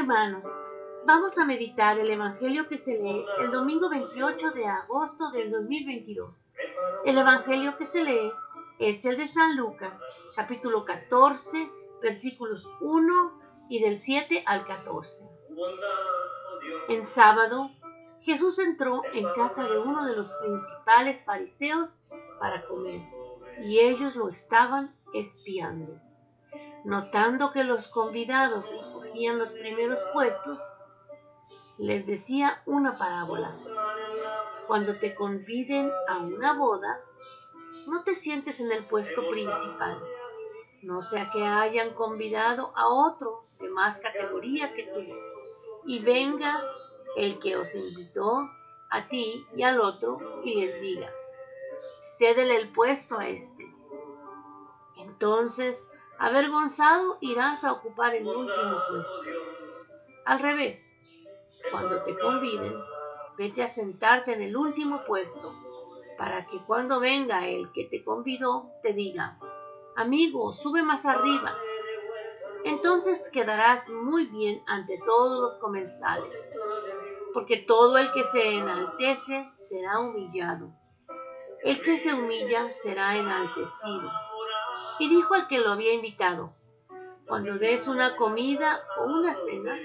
Hermanos, vamos a meditar el Evangelio que se lee el domingo 28 de agosto del 2022. El Evangelio que se lee es el de San Lucas, capítulo 14, versículos 1 y del 7 al 14. En sábado, Jesús entró en casa de uno de los principales fariseos para comer, y ellos lo estaban espiando. Notando que los convidados los primeros puestos, les decía una parábola. Cuando te conviden a una boda, no te sientes en el puesto principal, no sea que hayan convidado a otro de más categoría que tú, y venga el que os invitó a ti y al otro y les diga, cédele el puesto a este. Entonces, avergonzado, irás a ocupar el último puesto. Al revés, cuando te conviden, vete a sentarte en el último puesto, para que cuando venga el que te convidó, te diga, amigo, sube más arriba. Entonces quedarás muy bien ante todos los comensales, porque todo el que se enaltece será humillado, el que se humilla será enaltecido. Y dijo al que lo había invitado, cuando des una comida o una cena,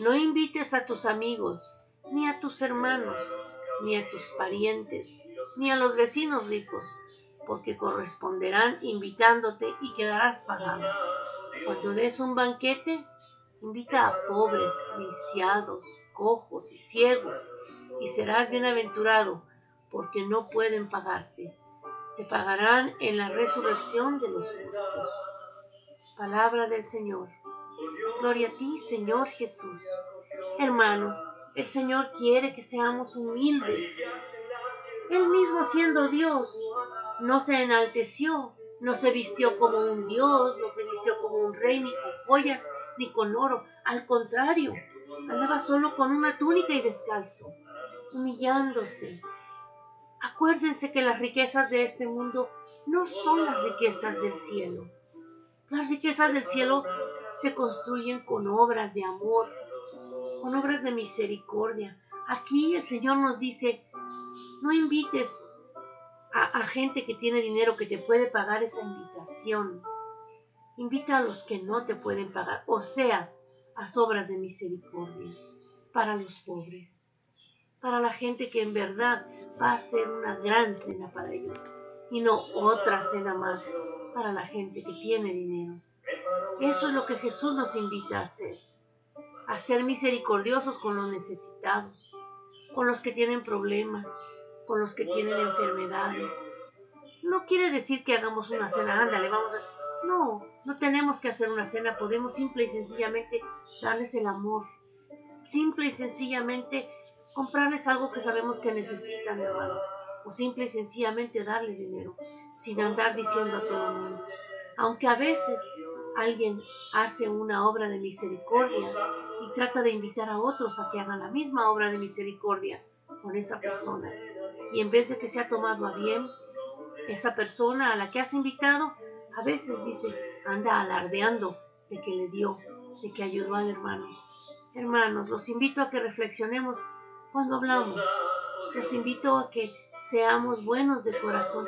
no invites a tus amigos, ni a tus hermanos, ni a tus parientes, ni a los vecinos ricos, porque corresponderán invitándote y quedarás pagado. Cuando des un banquete, invita a pobres, viciados, cojos y ciegos, y serás bienaventurado, porque no pueden pagarte. Te pagarán en la resurrección de los justos. Palabra del Señor. Gloria a ti, Señor Jesús. Hermanos, el Señor quiere que seamos humildes. Él mismo siendo Dios, no se enalteció, no se vistió como un Dios, no se vistió como un rey, ni con joyas, ni con oro. Al contrario, andaba solo con una túnica y descalzo, humillándose. Acuérdense que las riquezas de este mundo no son las riquezas del cielo. Las riquezas del cielo se construyen con obras de amor, con obras de misericordia. Aquí el Señor nos dice, no invites a, gente que tiene dinero que te puede pagar esa invitación. Invita a los que no te pueden pagar, o sea, a obras de misericordia para los pobres, para la gente que en verdad va a ser una gran cena para ellos y no otra cena más para la gente que tiene dinero. Eso es lo que Jesús nos invita a hacer, a ser misericordiosos con los necesitados, con los que tienen problemas, con los que tienen enfermedades. No quiere decir que hagamos una cena, ándale, vamos a... No, no tenemos que hacer una cena, podemos simple y sencillamente darles el amor, simple y sencillamente comprarles algo que sabemos que necesitan, hermanos, o simple y sencillamente darles dinero, sin andar diciendo a todo el mundo. Aunque a veces alguien hace una obra de misericordia y trata de invitar a otros a que hagan la misma obra de misericordia con esa persona. Y en vez de que sea tomado a bien, esa persona a la que has invitado, a veces dice, anda alardeando de que le dio, de que ayudó al hermano. Hermanos, los invito a que reflexionemos cuando hablamos. Los invito a que seamos buenos de corazón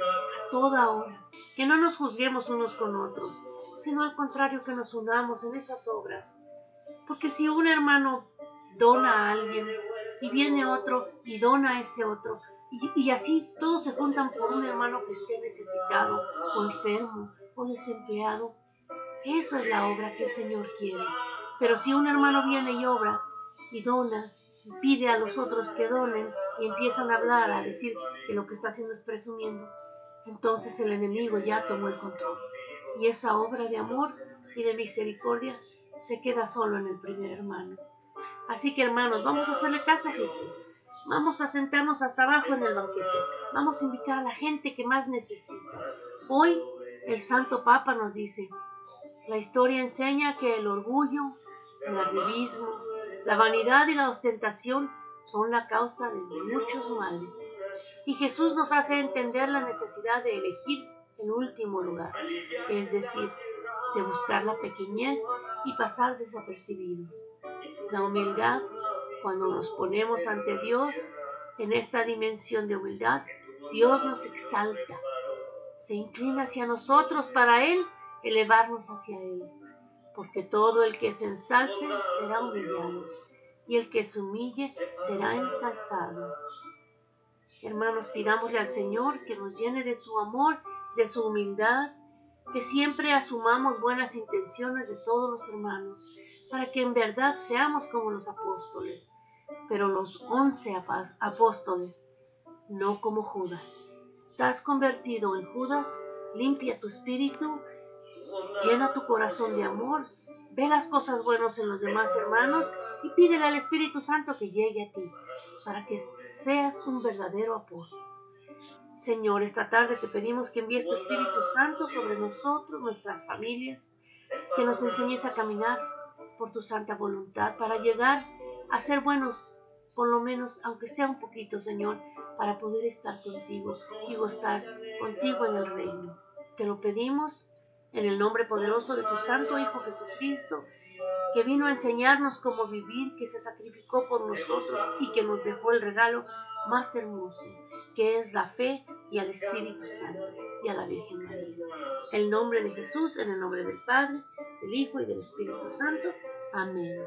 toda hora, que no nos juzguemos unos con otros, sino al contrario que nos unamos en esas obras. Porque si un hermano dona a alguien y viene otro y dona a ese otro, y, así todos se juntan por un hermano que esté necesitado o enfermo o desempleado, esa es la obra que el Señor quiere. Pero si un hermano viene y obra y dona y pide a los otros que donen y empiezan a hablar, a decir que lo que está haciendo es presumiendo, entonces el enemigo ya tomó el control y esa obra de amor y de misericordia se queda solo en el primer hermano. Así que hermanos, vamos a hacerle caso a Jesús. Vamos a sentarnos hasta abajo en el banquete. Vamos a invitar a la gente que más necesita. Hoy el Santo Papa nos dice, la historia enseña que el orgullo, el arribismo, la vanidad y la ostentación son la causa de muchos males. Y Jesús nos hace entender la necesidad de elegir en último lugar, es decir, de buscar la pequeñez y pasar desapercibidos. La humildad, cuando nos ponemos ante Dios en esta dimensión de humildad, Dios nos exalta, se inclina hacia nosotros para Él elevarnos hacia Él, porque todo el que se ensalce será humillado y el que se humille será ensalzado. Hermanos, pidámosle al Señor que nos llene de su amor, de su humildad, que siempre asumamos buenas intenciones de todos los hermanos, para que en verdad seamos como los apóstoles, pero los once apóstoles, no como Judas. Estás convertido en Judas, limpia tu espíritu, llena tu corazón de amor, ve las cosas buenas en los demás hermanos y pídele al Espíritu Santo que llegue a ti, para que seas un verdadero apóstol. Señor, esta tarde te pedimos que envíes tu Espíritu Santo sobre nosotros, nuestras familias, que nos enseñes a caminar por tu santa voluntad para llegar a ser buenos, por lo menos, aunque sea un poquito, Señor, para poder estar contigo y gozar contigo en el reino. Te lo pedimos en el nombre poderoso de tu Santo Hijo Jesucristo, que vino a enseñarnos cómo vivir, que se sacrificó por nosotros y que nos dejó el regalo más hermoso, que es la fe y al Espíritu Santo y a la Virgen María. El nombre de Jesús, en el nombre del Padre, del Hijo y del Espíritu Santo. Amén.